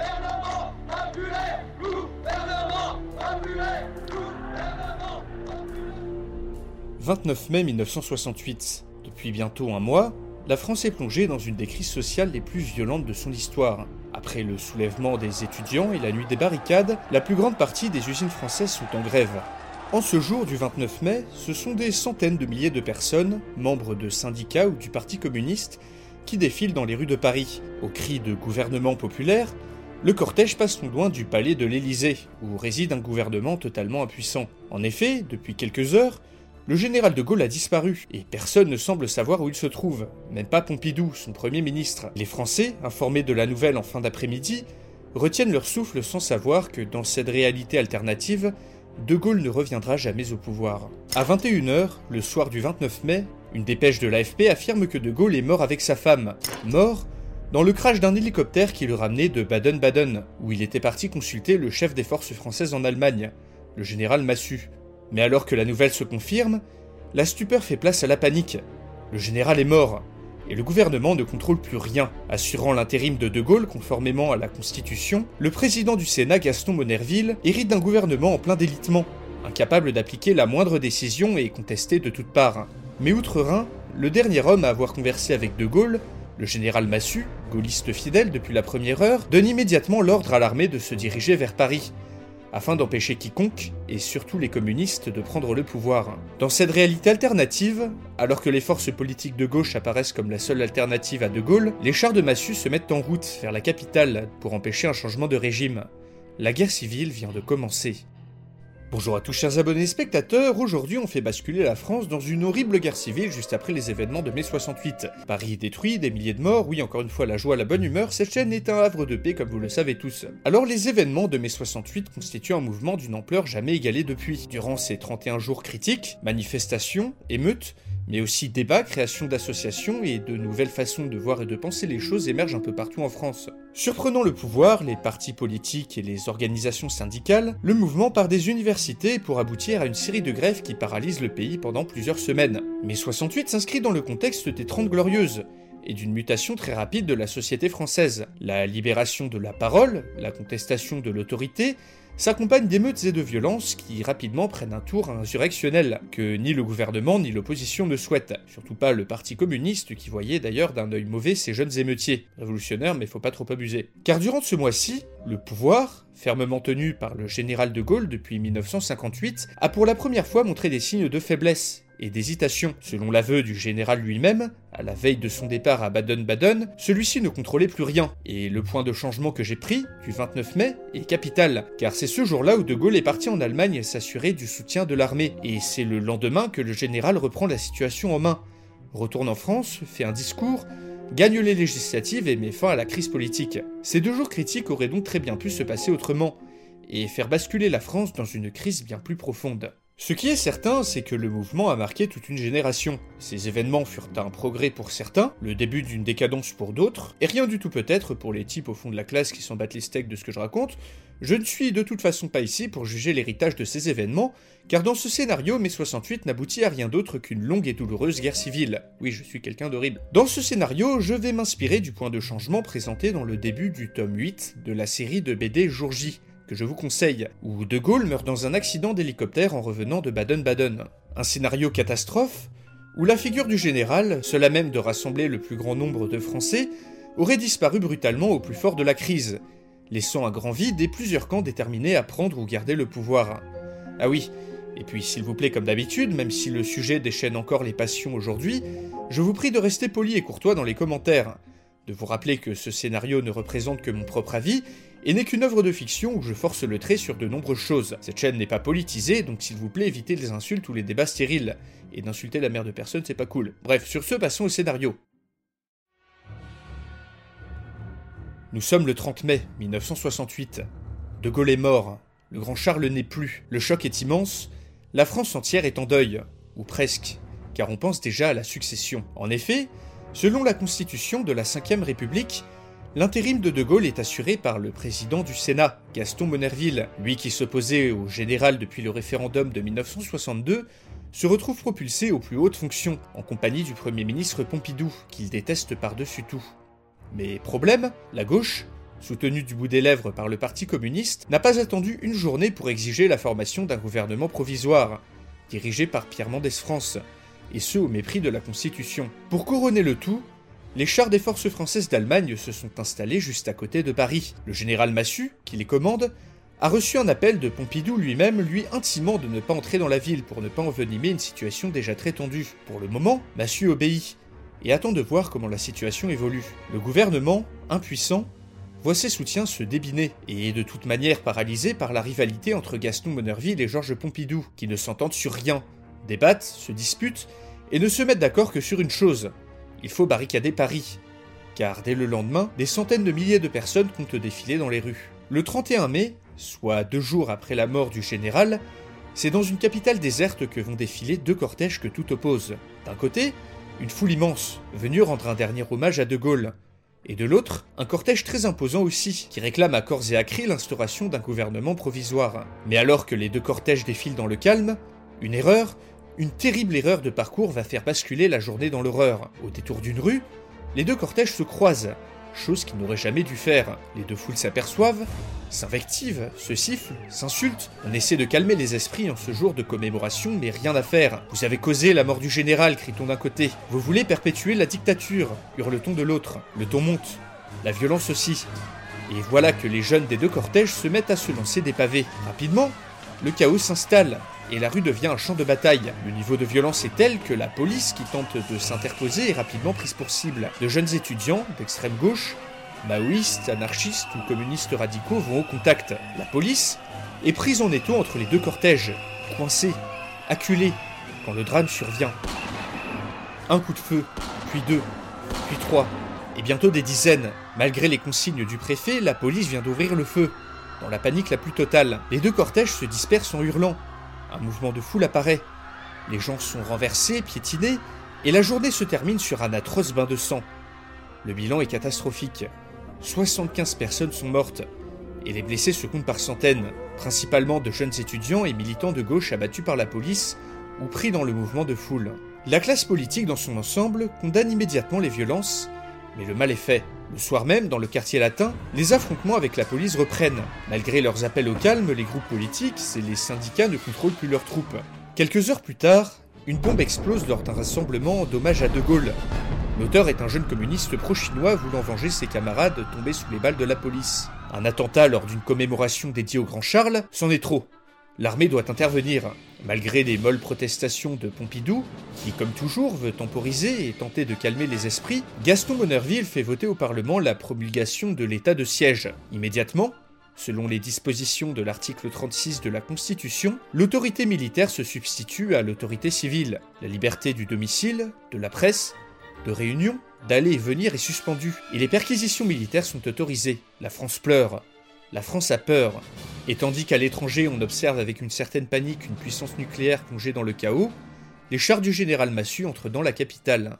Gouvernement impudent Gouvernement impudent Gouvernement 29 mai 1968. Depuis bientôt un mois, la France est plongée dans une des crises sociales les plus violentes de son histoire. Après le soulèvement des étudiants et la nuit des barricades, la plus grande partie des usines françaises sont en grève. En ce jour du 29 mai, ce sont des centaines de milliers de personnes, membres de syndicats ou du Parti communiste, qui défilent dans les rues de Paris. Au cri de gouvernement populaire, le cortège passe non loin du palais de l'Élysée, où réside un gouvernement totalement impuissant. En effet, depuis quelques heures, le général de Gaulle a disparu, et personne ne semble savoir où il se trouve, même pas Pompidou, son premier ministre. Les Français, informés de la nouvelle en fin d'après-midi, retiennent leur souffle sans savoir que dans cette réalité alternative, de Gaulle ne reviendra jamais au pouvoir. À 21h, le soir du 29 mai, une dépêche de l'AFP affirme que de Gaulle est mort avec sa femme. Mort dans le crash d'un hélicoptère qui le ramenait de Baden-Baden, où il était parti consulter le chef des forces françaises en Allemagne, le général Massu. Mais alors que la nouvelle se confirme, la stupeur fait place à la panique. Le général est mort, et le gouvernement ne contrôle plus rien. Assurant l'intérim de De Gaulle conformément à la Constitution, le président du Sénat Gaston Monerville hérite d'un gouvernement en plein délitement, incapable d'appliquer la moindre décision et contesté de toutes parts. Mais outre-Rhin, le dernier homme à avoir conversé avec De Gaulle, le général Massu, gaulliste fidèle depuis la première heure, donne immédiatement l'ordre à l'armée de se diriger vers Paris, afin d'empêcher quiconque, et surtout les communistes, de prendre le pouvoir. Dans cette réalité alternative, alors que les forces politiques de gauche apparaissent comme la seule alternative à De Gaulle, les chars de Massu se mettent en route vers la capitale pour empêcher un changement de régime. La guerre civile vient de commencer. Bonjour à tous chers abonnés et spectateurs, aujourd'hui on fait basculer la France dans une horrible guerre civile juste après les événements de mai 68. Paris est détruit, des milliers de morts, oui encore une fois la joie, la bonne humeur, cette chaîne est un havre de paix comme vous le savez tous. Alors les événements de mai 68 constituent un mouvement d'une ampleur jamais égalée depuis. Durant ces 31 jours critiques, manifestations, émeutes, mais aussi débats, création d'associations et de nouvelles façons de voir et de penser les choses émergent un peu partout en France. Surprenant le pouvoir, les partis politiques et les organisations syndicales, le mouvement part des universités pour aboutir à une série de grèves qui paralysent le pays pendant plusieurs semaines. Mais 68 s'inscrit dans le contexte des Trente Glorieuses et d'une mutation très rapide de la société française. La libération de la parole, la contestation de l'autorité, s'accompagnent d'émeutes et de violences qui rapidement prennent un tour insurrectionnel, que ni le gouvernement ni l'opposition ne souhaitent. Surtout pas le Parti communiste qui voyait d'ailleurs d'un œil mauvais ces jeunes émeutiers. Révolutionnaires mais faut pas trop abuser. Car durant ce mois-ci, le pouvoir, fermement tenu par le général de Gaulle depuis 1958, a pour la première fois montré des signes de faiblesse et d'hésitation. Selon l'aveu du général lui-même, à la veille de son départ à Baden-Baden, celui-ci ne contrôlait plus rien. Et le point de changement que j'ai pris, du 29 mai, est capital, car c'est ce jour-là où De Gaulle est parti en Allemagne s'assurer du soutien de l'armée, et c'est le lendemain que le général reprend la situation en main. Retourne en France, fait un discours, gagne les législatives et met fin à la crise politique. Ces deux jours critiques auraient donc très bien pu se passer autrement, et faire basculer la France dans une crise bien plus profonde. Ce qui est certain, c'est que le mouvement a marqué toute une génération. Ces événements furent un progrès pour certains, le début d'une décadence pour d'autres, et rien du tout peut-être pour les types au fond de la classe qui s'en battent les steaks de ce que je raconte. Je ne suis de toute façon pas ici pour juger l'héritage de ces événements, car dans ce scénario, mai 68 n'aboutit à rien d'autre qu'une longue et douloureuse guerre civile. Oui, je suis quelqu'un d'horrible. Dans ce scénario, je vais m'inspirer du point de changement présenté dans le début du tome 8 de la série de BD Jour que je vous conseille, où De Gaulle meurt dans un accident d'hélicoptère en revenant de Baden-Baden. Un scénario catastrophe, où la figure du général, à même de rassembler le plus grand nombre de Français, aurait disparu brutalement au plus fort de la crise, laissant un grand vide et plusieurs camps déterminés à prendre ou garder le pouvoir. Ah oui, et puis s'il vous plaît comme d'habitude, même si le sujet déchaîne encore les passions aujourd'hui, je vous prie de rester poli et courtois dans les commentaires, de vous rappeler que ce scénario ne représente que mon propre avis, et n'est qu'une œuvre de fiction où je force le trait sur de nombreuses choses. Cette chaîne n'est pas politisée, donc s'il vous plaît évitez les insultes ou les débats stériles. Et d'insulter la mère de personne, c'est pas cool. Bref, sur ce, passons au scénario. Nous sommes le 30 mai 1968. De Gaulle est mort, le grand Charles n'est plus, le choc est immense, la France entière est en deuil, ou presque, car on pense déjà à la succession. En effet, selon la constitution de la Ve République, l'intérim de De Gaulle est assuré par le président du Sénat, Gaston Monerville, lui qui s'opposait au général depuis le référendum de 1962, se retrouve propulsé aux plus hautes fonctions, en compagnie du Premier ministre Pompidou, qu'il déteste par-dessus tout. Mais problème, la gauche, soutenue du bout des lèvres par le Parti communiste, n'a pas attendu une journée pour exiger la formation d'un gouvernement provisoire, dirigé par Pierre Mendès France, et ce au mépris de la Constitution. Pour couronner le tout, les chars des forces françaises d'Allemagne se sont installés juste à côté de Paris. Le général Massu, qui les commande, a reçu un appel de Pompidou lui-même, lui intimant de ne pas entrer dans la ville pour ne pas envenimer une situation déjà très tendue. Pour le moment, Massu obéit, et attend de voir comment la situation évolue. Le gouvernement, impuissant, voit ses soutiens se débiner, et est de toute manière paralysé par la rivalité entre Gaston Monerville et Georges Pompidou, qui ne s'entendent sur rien, débattent, se disputent, et ne se mettent d'accord que sur une chose, il faut barricader Paris. Car dès le lendemain, des centaines de milliers de personnes comptent défiler dans les rues. Le 31 mai, soit deux jours après la mort du général, c'est dans une capitale déserte que vont défiler deux cortèges que tout oppose. D'un côté, une foule immense, venue rendre un dernier hommage à De Gaulle, et de l'autre, un cortège très imposant aussi, qui réclame à corps et à cri l'instauration d'un gouvernement provisoire. Mais alors que les deux cortèges défilent dans le calme, une erreur, une terrible erreur de parcours va faire basculer la journée dans l'horreur. Au détour d'une rue, les deux cortèges se croisent, chose qu'ils n'auraient jamais dû faire. Les deux foules s'aperçoivent, s'invectivent, se sifflent, s'insultent. On essaie de calmer les esprits en ce jour de commémoration, mais rien à faire. Vous avez causé la mort du général, crie-t-on d'un côté. Vous voulez perpétuer la dictature, hurle-t-on de l'autre. Le ton monte, la violence aussi. Et voilà que les jeunes des deux cortèges se mettent à se lancer des pavés. Rapidement, le chaos s'installe et la rue devient un champ de bataille. Le niveau de violence est tel que la police qui tente de s'interposer est rapidement prise pour cible. De jeunes étudiants d'extrême gauche, maoïstes, anarchistes ou communistes radicaux vont au contact. La police est prise en étau entre les deux cortèges, coincée, acculée, quand le drame survient. Un coup de feu, puis deux, puis trois, et bientôt des dizaines. Malgré les consignes du préfet, la police vient d'ouvrir le feu. Dans la panique la plus totale, les deux cortèges se dispersent en hurlant. Un mouvement de foule apparaît. Les gens sont renversés, piétinés, et la journée se termine sur un atroce bain de sang. Le bilan est catastrophique. 75 personnes sont mortes, et les blessés se comptent par centaines, principalement de jeunes étudiants et militants de gauche abattus par la police ou pris dans le mouvement de foule. La classe politique dans son ensemble condamne immédiatement les violences, mais le mal est fait. Le soir même, dans le quartier latin, les affrontements avec la police reprennent. Malgré leurs appels au calme, les groupes politiques et les syndicats ne contrôlent plus leurs troupes. Quelques heures plus tard, une bombe explose lors d'un rassemblement d'hommage à De Gaulle. L'auteur est un jeune communiste pro-chinois voulant venger ses camarades tombés sous les balles de la police. Un attentat lors d'une commémoration dédiée au Grand Charles, c'en est trop. L'armée doit intervenir. Malgré les molles protestations de Pompidou, qui comme toujours veut temporiser et tenter de calmer les esprits, Gaston Monerville fait voter au Parlement la promulgation de l'état de siège. Immédiatement, selon les dispositions de l'article 36 de la Constitution, l'autorité militaire se substitue à l'autorité civile. La liberté du domicile, de la presse, de réunion, d'aller et venir est suspendue, et les perquisitions militaires sont autorisées. La France pleure. La France a peur. Et tandis qu'à l'étranger on observe avec une certaine panique une puissance nucléaire plongée dans le chaos, les chars du général Massu entrent dans la capitale.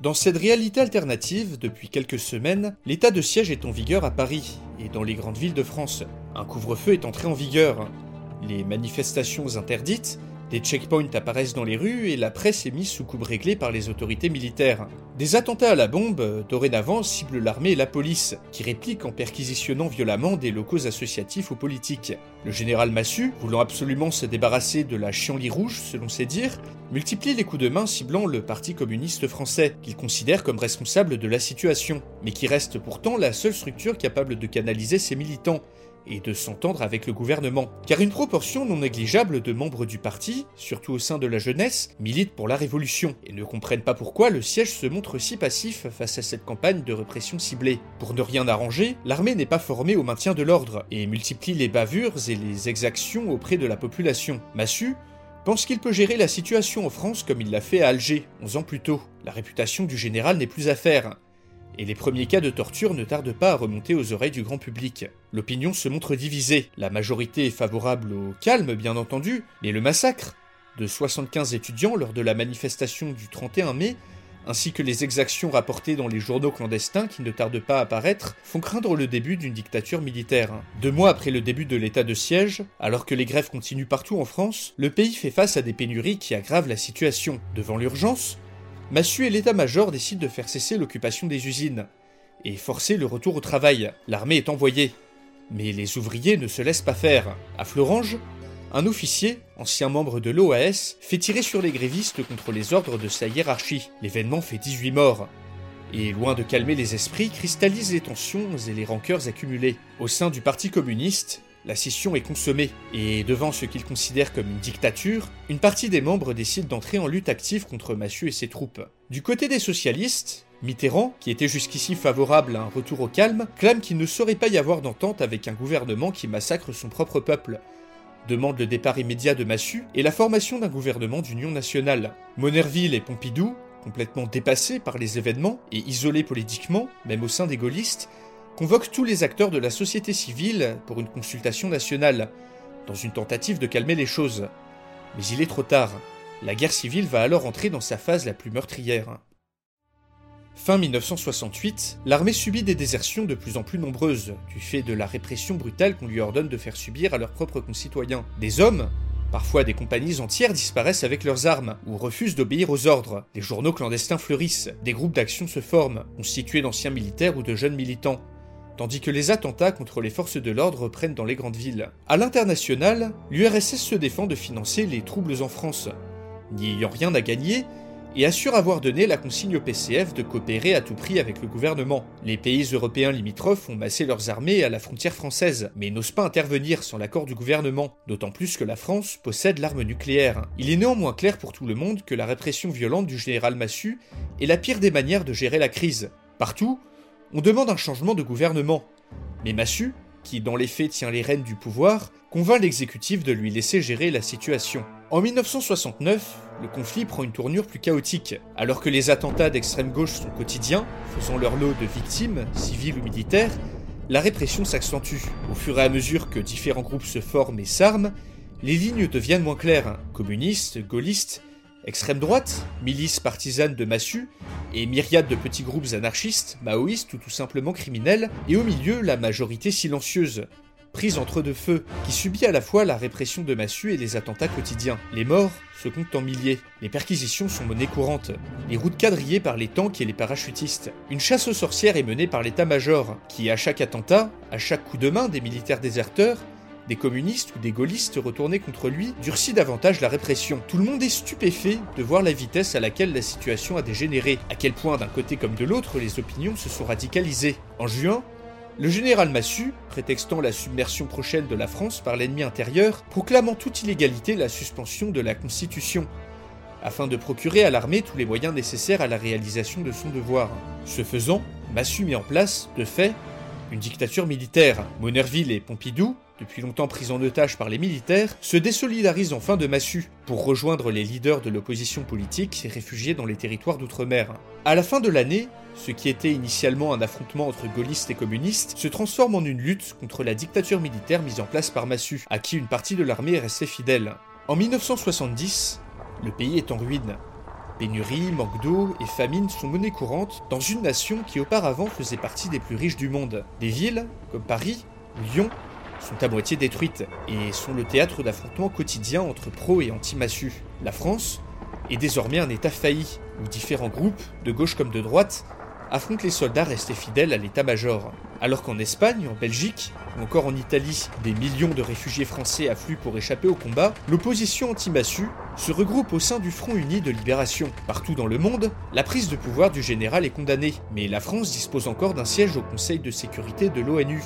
Dans cette réalité alternative, depuis quelques semaines, l'état de siège est en vigueur à Paris et dans les grandes villes de France. Un couvre-feu est entré en vigueur. Les manifestations interdites, des checkpoints apparaissent dans les rues et la presse est mise sous coupe réglée par les autorités militaires. Des attentats à la bombe, dorénavant, ciblent l'armée et la police, qui répliquent en perquisitionnant violemment des locaux associatifs ou politiques. Le général Massu, voulant absolument se débarrasser de la chienlit rouge, selon ses dires, multiplie les coups de main ciblant le Parti communiste français, qu'il considère comme responsable de la situation, mais qui reste pourtant la seule structure capable de canaliser ses militants, et de s'entendre avec le gouvernement. Car une proportion non négligeable de membres du parti, surtout au sein de la jeunesse, militent pour la révolution et ne comprennent pas pourquoi le siège se montre si passif face à cette campagne de répression ciblée. Pour ne rien arranger, l'armée n'est pas formée au maintien de l'ordre et multiplie les bavures et les exactions auprès de la population. Massu pense qu'il peut gérer la situation en France comme il l'a fait à Alger, 11 ans plus tôt. La réputation du général n'est plus à faire. Et les premiers cas de torture ne tardent pas à remonter aux oreilles du grand public. L'opinion se montre divisée, la majorité est favorable au calme bien entendu, mais le massacre de 75 étudiants lors de la manifestation du 31 mai ainsi que les exactions rapportées dans les journaux clandestins qui ne tardent pas à apparaître, font craindre le début d'une dictature militaire. Deux mois après le début de l'état de siège, alors que les grèves continuent partout en France, le pays fait face à des pénuries qui aggravent la situation. Devant l'urgence, Massu et l'état-major décident de faire cesser l'occupation des usines et forcer le retour au travail. L'armée est envoyée. Mais les ouvriers ne se laissent pas faire. À Florange, un officier, ancien membre de l'OAS, fait tirer sur les grévistes contre les ordres de sa hiérarchie. L'événement fait 18 morts. Et loin de calmer les esprits, cristallise les tensions et les rancœurs accumulées. Au sein du Parti communiste, la scission est consommée, et devant ce qu'ils considèrent comme une dictature, une partie des membres décide d'entrer en lutte active contre Massu et ses troupes. Du côté des socialistes, Mitterrand, qui était jusqu'ici favorable à un retour au calme, clame qu'il ne saurait pas y avoir d'entente avec un gouvernement qui massacre son propre peuple, demande le départ immédiat de Massu et la formation d'un gouvernement d'union nationale. Monerville et Pompidou, complètement dépassés par les événements et isolés politiquement, même au sein des gaullistes, convoquent tous les acteurs de la société civile pour une consultation nationale, dans une tentative de calmer les choses. Mais il est trop tard. La guerre civile va alors entrer dans sa phase la plus meurtrière. Fin 1968, l'armée subit des désertions de plus en plus nombreuses, du fait de la répression brutale qu'on lui ordonne de faire subir à leurs propres concitoyens. Des hommes, Parfois, des compagnies entières disparaissent avec leurs armes ou refusent d'obéir aux ordres. Des journaux clandestins fleurissent, des groupes d'action se forment, constitués d'anciens militaires ou de jeunes militants, tandis que les attentats contre les forces de l'ordre reprennent dans les grandes villes. À l'international, l'URSS se défend de financer les troubles en France. N'y ayant rien à gagner, et assure avoir donné la consigne au PCF de coopérer à tout prix avec le gouvernement. Les pays européens limitrophes ont massé leurs armées à la frontière française, mais n'osent pas intervenir sans l'accord du gouvernement, d'autant plus que la France possède l'arme nucléaire. Il est néanmoins clair pour tout le monde que la répression violente du général Massu est la pire des manières de gérer la crise. Partout, on demande un changement de gouvernement. Mais Massu, qui dans les faits tient les rênes du pouvoir, convainc l'exécutif de lui laisser gérer la situation. En 1969, le conflit prend une tournure plus chaotique. Alors que les attentats d'extrême gauche sont quotidiens, faisant leur lot de victimes, civiles ou militaires, la répression s'accentue. Au fur et à mesure que différents groupes se forment et s'arment, les lignes deviennent moins claires. Communistes, gaullistes, extrême droite, milices partisanes de Massu, et myriades de petits groupes anarchistes, maoïstes ou tout simplement criminels, et au milieu la majorité silencieuse, prise entre deux feux, qui subit à la fois la répression de Massu et les attentats quotidiens. Les morts se comptent en milliers, les perquisitions sont monnaie courante, les routes quadrillées par les tanks et les parachutistes. Une chasse aux sorcières est menée par l'état-major, qui à chaque attentat, à chaque coup de main des militaires déserteurs, des communistes ou des gaullistes retournés contre lui durcit davantage la répression. Tout le monde est stupéfait de voir la vitesse à laquelle la situation a dégénéré, à quel point d'un côté comme de l'autre les opinions se sont radicalisées. En juin, le général Massu, prétextant la submersion prochaine de la France par l'ennemi intérieur, proclame en toute illégalité la suspension de la Constitution, afin de procurer à l'armée tous les moyens nécessaires à la réalisation de son devoir. Ce faisant, Massu met en place, de fait, une dictature militaire. Monerville et Pompidou, depuis longtemps pris en otage par les militaires, se désolidarisent enfin de Massu pour rejoindre les leaders de l'opposition politique réfugiés dans les territoires d'outre-mer. À la fin de l'année, ce qui était initialement un affrontement entre gaullistes et communistes se transforme en une lutte contre la dictature militaire mise en place par Massu, à qui une partie de l'armée est restée fidèle. En 1970, le pays est en ruine. Pénurie, manque d'eau et famine sont monnaie courante dans une nation qui auparavant faisait partie des plus riches du monde. Des villes, comme Paris, Lyon, sont à moitié détruites et sont le théâtre d'affrontements quotidiens entre pro et anti-massu. La France est désormais un État failli, où différents groupes, de gauche comme de droite, affrontent les soldats restés fidèles à l'état-major. Alors qu'en Espagne, en Belgique, ou encore en Italie, des millions de réfugiés français affluent pour échapper au combat, l'opposition anti-massu se regroupe au sein du Front Uni de Libération. Partout dans le monde, la prise de pouvoir du général est condamnée, mais la France dispose encore d'un siège au Conseil de sécurité de l'ONU,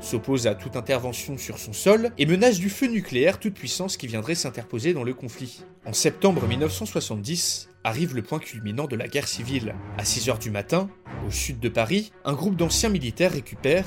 s'oppose à toute intervention sur son sol et menace du feu nucléaire toute puissance qui viendrait s'interposer dans le conflit. En septembre 1970, arrive le point culminant de la guerre civile. À 6h du matin, au sud de Paris, un groupe d'anciens militaires récupère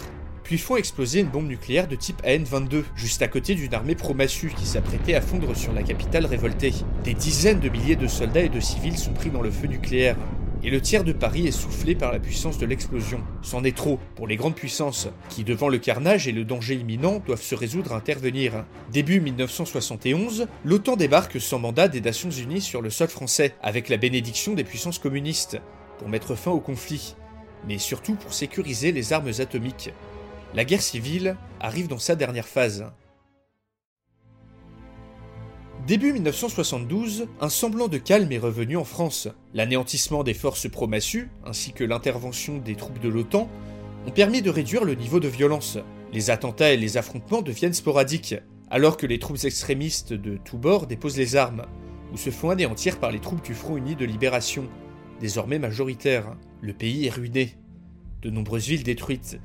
puis font exploser une bombe nucléaire de type AN-22, juste à côté d'une armée pro-massu qui s'apprêtait à fondre sur la capitale révoltée. Des dizaines de milliers de soldats et de civils sont pris dans le feu nucléaire. Et le tiers de Paris est soufflé par la puissance de l'explosion. C'en est trop pour les grandes puissances, qui devant le carnage et le danger imminent doivent se résoudre à intervenir. Début 1971, l'OTAN débarque sans mandat des Nations Unies sur le sol français, avec la bénédiction des puissances communistes, pour mettre fin au conflit, mais surtout pour sécuriser les armes atomiques. La guerre civile arrive dans sa dernière phase. Début 1972, un semblant de calme est revenu en France. L'anéantissement des forces pro-massu, ainsi que l'intervention des troupes de l'OTAN, ont permis de réduire le niveau de violence. Les attentats et les affrontements deviennent sporadiques, alors que les troupes extrémistes de tous bords déposent les armes, ou se font anéantir par les troupes du Front Uni de Libération, désormais majoritaires. Le pays est ruiné. De nombreuses villes détruites,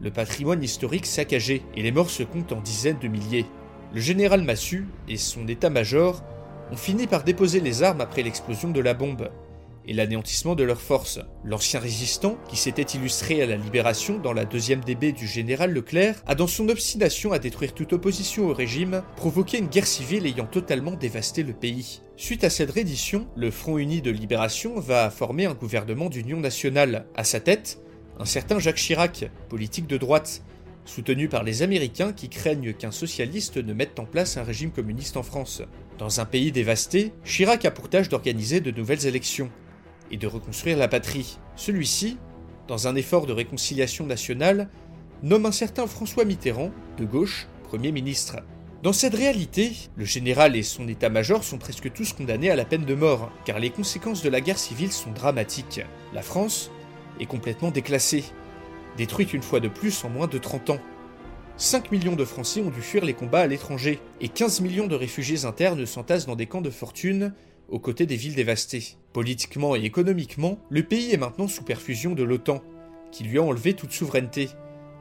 le patrimoine historique saccagé, et les morts se comptent en dizaines de milliers le général Massu et son état-major ont fini par déposer les armes après l'explosion de la bombe et l'anéantissement de leurs forces. L'ancien résistant, qui s'était illustré à la libération dans la deuxième DB du général Leclerc, a dans son obstination à détruire toute opposition au régime, provoqué une guerre civile ayant totalement dévasté le pays. Suite à cette reddition, le Front Uni de Libération va former un gouvernement d'union nationale. À sa tête, un certain Jacques Chirac, politique de droite, soutenu par les Américains qui craignent qu'un socialiste ne mette en place un régime communiste en France. Dans un pays dévasté, Chirac a pour tâche d'organiser de nouvelles élections et de reconstruire la patrie. Celui-ci, dans un effort de réconciliation nationale, nomme un certain François Mitterrand, de gauche, Premier ministre. Dans cette réalité, le général et son état-major sont presque tous condamnés à la peine de mort, car les conséquences de la guerre civile sont dramatiques. La France est complètement déclassée, détruite une fois de plus en moins de 30 ans. 5 millions de Français ont dû fuir les combats à l'étranger, et 15 millions de réfugiés internes s'entassent dans des camps de fortune aux côtés des villes dévastées. Politiquement et économiquement, le pays est maintenant sous perfusion de l'OTAN, qui lui a enlevé toute souveraineté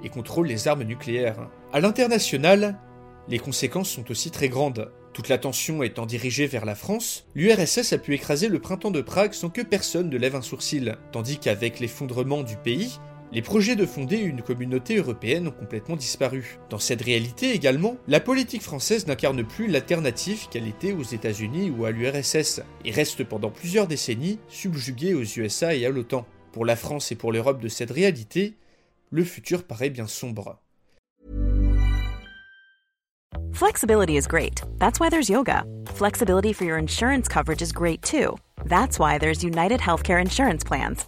et contrôle les armes nucléaires. À l'international, les conséquences sont aussi très grandes. Toute l'attention étant dirigée vers la France, l'URSS a pu écraser le printemps de Prague sans que personne ne lève un sourcil, tandis qu'avec l'effondrement du pays, les projets de fonder une communauté européenne ont complètement disparu. Dans cette réalité également, la politique française n'incarne plus l'alternative qu'elle était aux États-Unis ou à l'URSS, et reste pendant plusieurs décennies subjuguée aux USA et à l'OTAN. Pour la France et pour l'Europe de cette réalité, le futur paraît bien sombre. Flexibility is great. That's why there's yoga. Flexibility for your insurance coverage is great too. That's why there's United Healthcare Insurance Plans.